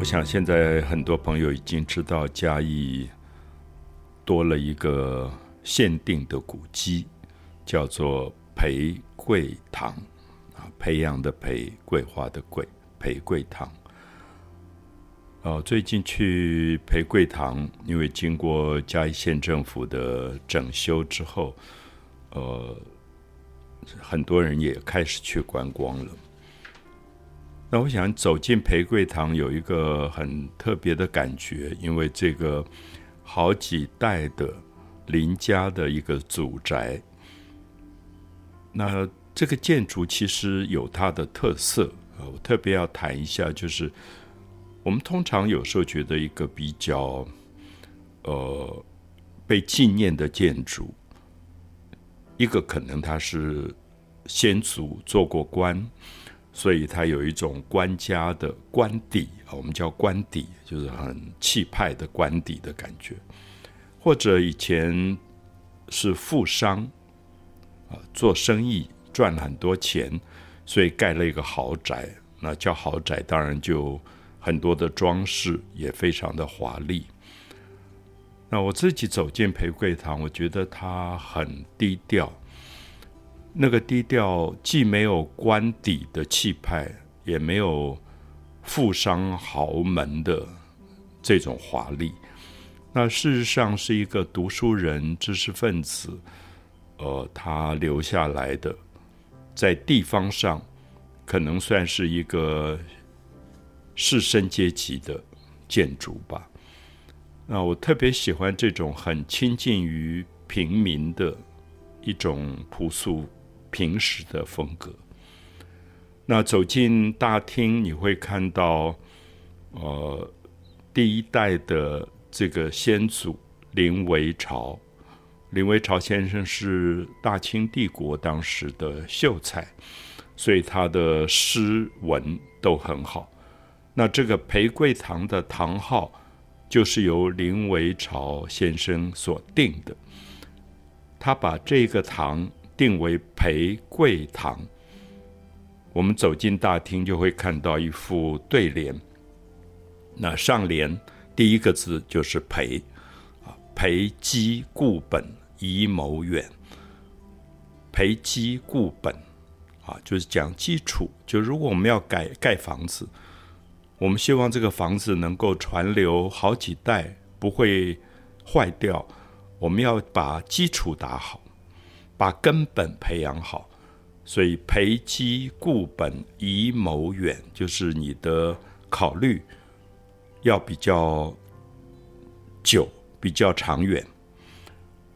我想现在很多朋友已经知道嘉义多了一个限定的古迹，叫做培桂堂啊，培养的培，桂花的桂，培桂堂。哦，最近去培桂堂，因为经过嘉义县政府的整修之后，呃，很多人也开始去观光了。那我想走进培桂堂有一个很特别的感觉，因为这个好几代的林家的一个祖宅，那这个建筑其实有它的特色啊，我特别要谈一下，就是我们通常有时候觉得一个比较呃被纪念的建筑，一个可能他是先祖做过官。所以它有一种官家的官邸，我们叫官邸，就是很气派的官邸的感觉。或者以前是富商啊，做生意赚了很多钱，所以盖了一个豪宅。那叫豪宅，当然就很多的装饰，也非常的华丽。那我自己走进裴桂堂，我觉得它很低调。那个低调，既没有官邸的气派，也没有富商豪门的这种华丽。那事实上是一个读书人、知识分子，呃，他留下来的，在地方上可能算是一个士绅阶级的建筑吧。那我特别喜欢这种很亲近于平民的一种朴素。平时的风格。那走进大厅，你会看到，呃，第一代的这个先祖林维朝。林维朝先生是大清帝国当时的秀才，所以他的诗文都很好。那这个裴桂堂的堂号，就是由林维朝先生所定的。他把这个堂。定为裴桂堂。我们走进大厅，就会看到一副对联。那上联第一个字就是“裴”，啊，“裴基固本，宜谋远”。裴基固本，啊，就是讲基础。就如果我们要改盖房子，我们希望这个房子能够传流好几代，不会坏掉。我们要把基础打好。把根本培养好，所以培基固本，以谋远，就是你的考虑要比较久，比较长远。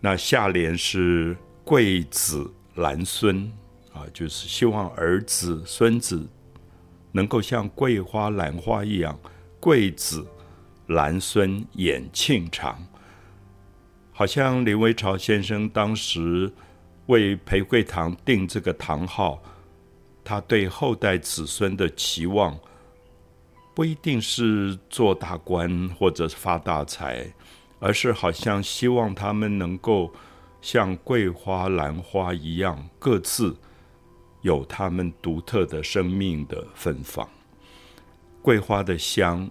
那下联是贵子兰孙啊，就是希望儿子孙子能够像桂花兰花一样，贵子兰孙眼庆长。好像林维朝先生当时。为裴桂堂定这个堂号，他对后代子孙的期望，不一定是做大官或者发大财，而是好像希望他们能够像桂花、兰花一样，各自有他们独特的生命的芬芳。桂花的香，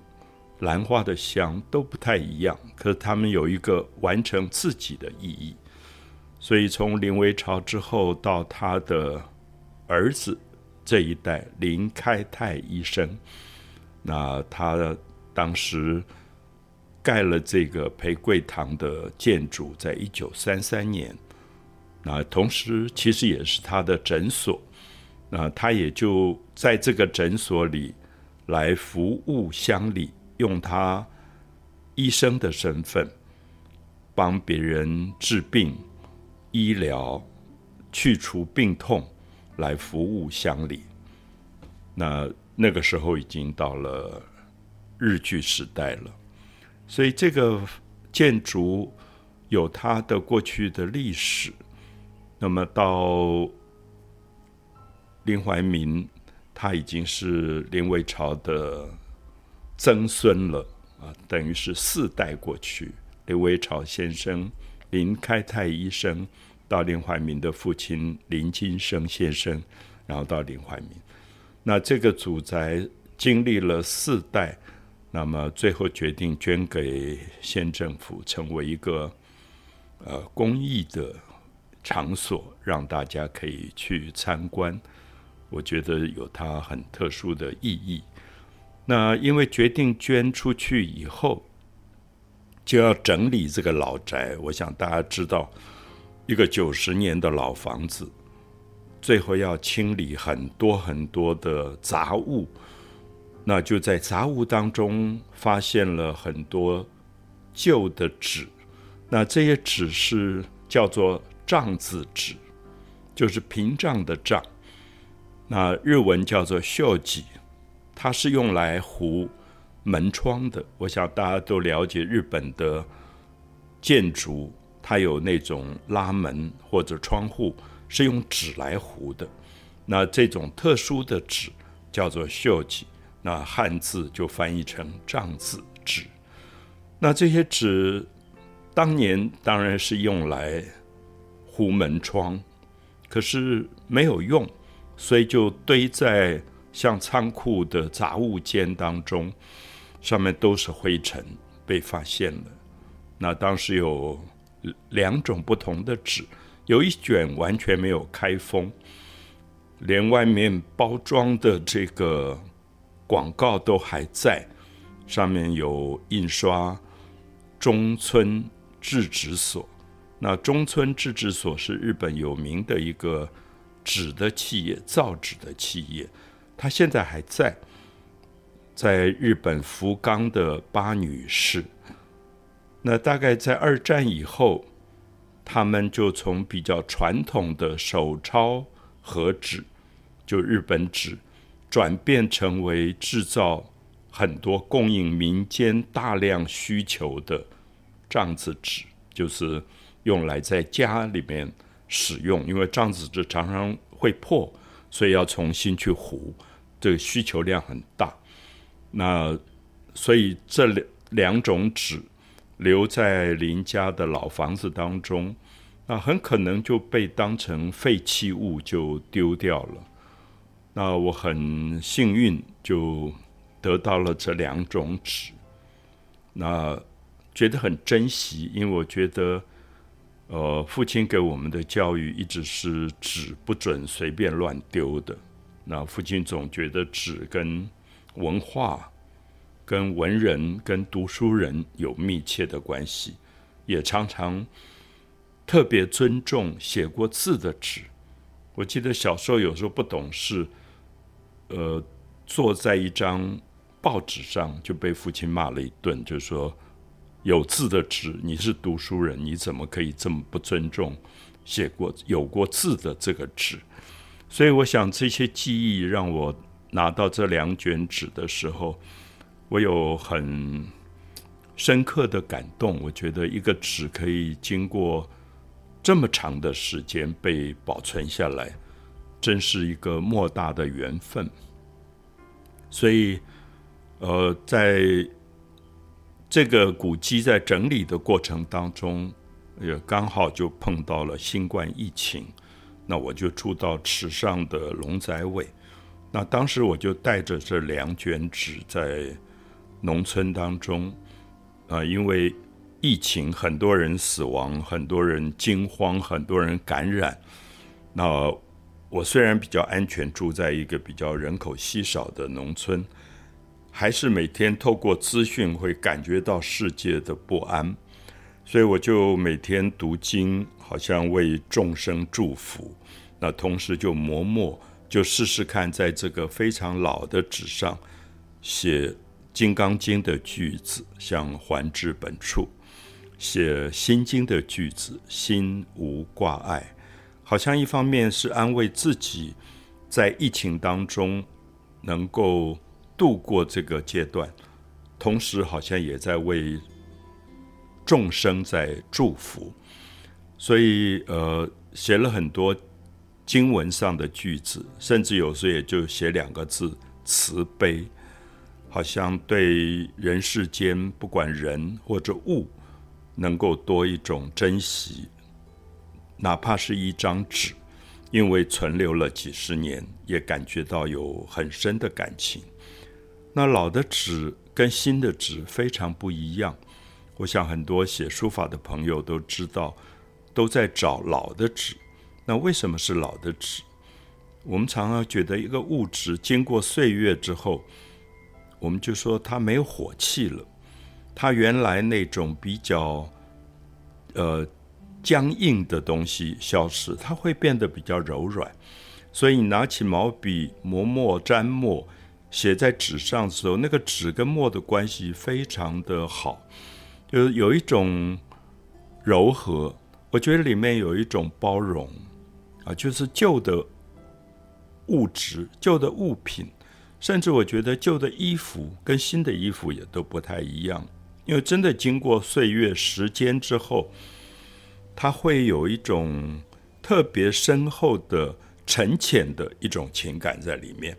兰花的香都不太一样，可是他们有一个完成自己的意义。所以，从林维朝之后到他的儿子这一代林开泰医生，那他当时盖了这个裴桂堂的建筑，在一九三三年，那同时其实也是他的诊所，那他也就在这个诊所里来服务乡里，用他医生的身份帮别人治病。医疗去除病痛，来服务乡里。那那个时候已经到了日据时代了，所以这个建筑有它的过去的历史。那么到林怀民，他已经是林维朝的曾孙了啊，等于是四代过去。林维朝先生。林开泰医生到林怀民的父亲林金生先生，然后到林怀民。那这个祖宅经历了四代，那么最后决定捐给县政府，成为一个呃公益的场所，让大家可以去参观。我觉得有它很特殊的意义。那因为决定捐出去以后，就要整理这个老宅。我想大家知道，一个九十年的老房子，最后要清理很多很多的杂物。那就在杂物当中发现了很多旧的纸。那这些纸是叫做帐子纸，就是屏障的障。那日文叫做袖几，它是用来糊门窗的。我想大家都了解日本的建筑，它有那种拉门或者窗户是用纸来糊的。那这种特殊的纸叫做锈迹，那汉字就翻译成帐子纸。那这些纸当年当然是用来糊门窗，可是没有用。所以就堆在像仓库的杂物间当中，上面都是灰尘，被发现了。那当时有两种不同的纸，有一卷完全没有开封，连外面包装的这个广告都还在，上面有印刷中村制纸所。那中村制纸所是日本有名的一个。纸的企业，造纸的企业，他现在还在，在日本福冈的八女士。那大概在二战以后，他们就从比较传统的手抄和纸，就日本纸，转变成为制造很多供应民间大量需求的帐子纸，就是用来在家里面。使用，因为帐子纸常常会破，所以要重新去糊，这个需求量很大。那所以这两两种纸留在邻家的老房子当中，那很可能就被当成废弃物就丢掉了。那我很幸运就得到了这两种纸，那觉得很珍惜，因为我觉得。呃，父亲给我们的教育一直是纸不准随便乱丢的。那父亲总觉得纸跟文化、跟文人、跟读书人有密切的关系，也常常特别尊重写过字的纸。我记得小时候有时候不懂事，呃，坐在一张报纸上就被父亲骂了一顿，就说。有字的纸，你是读书人，你怎么可以这么不尊重写过有过字的这个纸？所以，我想这些记忆让我拿到这两卷纸的时候，我有很深刻的感动。我觉得一个纸可以经过这么长的时间被保存下来，真是一个莫大的缘分。所以，呃，在。这个古迹在整理的过程当中，也刚好就碰到了新冠疫情，那我就住到池上的龙仔尾。那当时我就带着这两卷纸在农村当中，啊，因为疫情，很多人死亡，很多人惊慌，很多人感染。那我虽然比较安全，住在一个比较人口稀少的农村。还是每天透过资讯会感觉到世界的不安，所以我就每天读经，好像为众生祝福。那同时就磨墨，就试试看，在这个非常老的纸上写《金刚经》的句子，像“还至本处”；写《心经》的句子，“心无挂碍”。好像一方面是安慰自己，在疫情当中能够。度过这个阶段，同时好像也在为众生在祝福，所以呃写了很多经文上的句子，甚至有时候也就写两个字慈悲，好像对人世间不管人或者物，能够多一种珍惜，哪怕是一张纸，因为存留了几十年，也感觉到有很深的感情。那老的纸跟新的纸非常不一样。我想很多写书法的朋友都知道，都在找老的纸。那为什么是老的纸？我们常常觉得一个物质经过岁月之后，我们就说它没有火气了，它原来那种比较呃僵硬的东西消失，它会变得比较柔软。所以你拿起毛笔磨墨沾墨，写在纸上的时候，那个纸跟墨的关系非常的好，就是有一种柔和。我觉得里面有一种包容啊，就是旧的物质、旧的物品，甚至我觉得旧的衣服跟新的衣服也都不太一样，因为真的经过岁月时间之后，它会有一种特别深厚的。沉潜的一种情感在里面，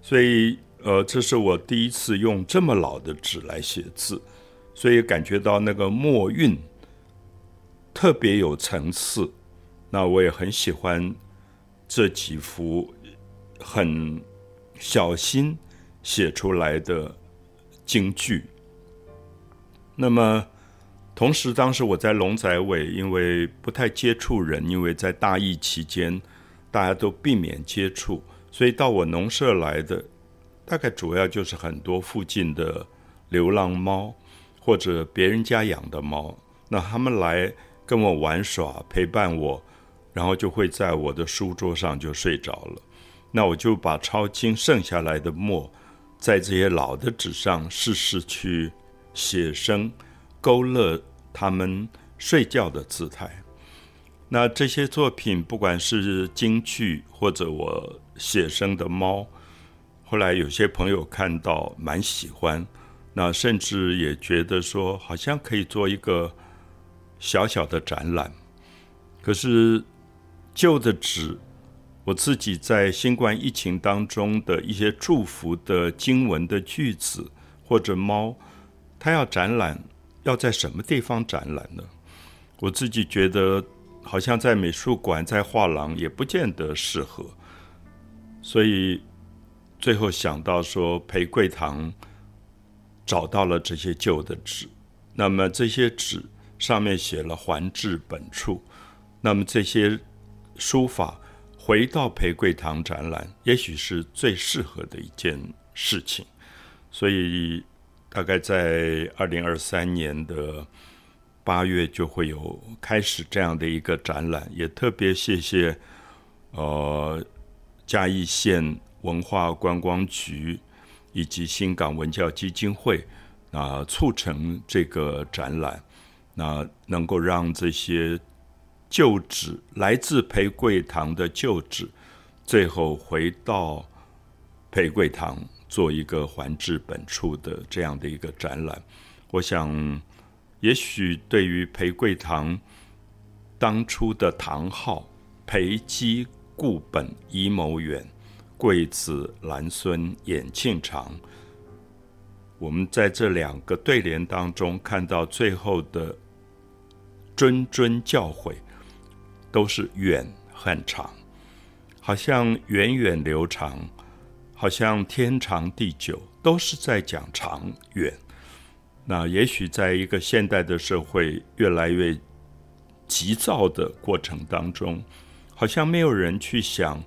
所以呃，这是我第一次用这么老的纸来写字，所以感觉到那个墨韵特别有层次。那我也很喜欢这几幅很小心写出来的京剧。那么。同时，当时我在龙仔尾，因为不太接触人，因为在大疫期间。大家都避免接触，所以到我农舍来的，大概主要就是很多附近的流浪猫，或者别人家养的猫。那他们来跟我玩耍，陪伴我，然后就会在我的书桌上就睡着了。那我就把抄经剩下来的墨，在这些老的纸上试试去写生，勾勒他们睡觉的姿态。那这些作品，不管是京剧或者我写生的猫，后来有些朋友看到蛮喜欢，那甚至也觉得说好像可以做一个小小的展览。可是旧的纸，我自己在新冠疫情当中的一些祝福的经文的句子或者猫，它要展览，要在什么地方展览呢？我自己觉得。好像在美术馆、在画廊也不见得适合，所以最后想到说，裴桂堂找到了这些旧的纸，那么这些纸上面写了“还至本处”，那么这些书法回到裴桂堂展览，也许是最适合的一件事情。所以大概在二零二三年的。八月就会有开始这样的一个展览，也特别谢谢，呃，嘉义县文化观光局以及新港文教基金会啊，促成这个展览，那能够让这些旧址来自裴贵堂的旧址，最后回到裴贵堂做一个还至本处的这样的一个展览，我想。也许对于裴贵堂当初的堂号“裴姬固本遗谋远，贵子兰孙眼庆长”，我们在这两个对联当中看到最后的谆谆教诲，都是远很长，好像源远流长，好像天长地久，都是在讲长远。那也许在一个现代的社会越来越急躁的过程当中，好像没有人去想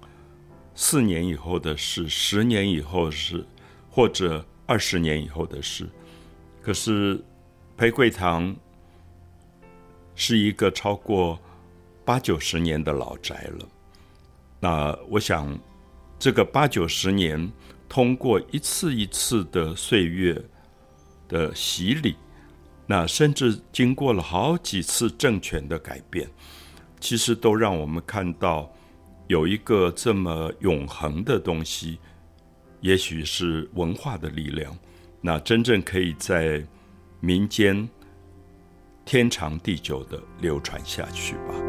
四年以后的事、十年以后的事，或者二十年以后的事。可是裴桂堂是一个超过八九十年的老宅了。那我想，这个八九十年通过一次一次的岁月。的洗礼，那甚至经过了好几次政权的改变，其实都让我们看到有一个这么永恒的东西，也许是文化的力量，那真正可以在民间天长地久的流传下去吧。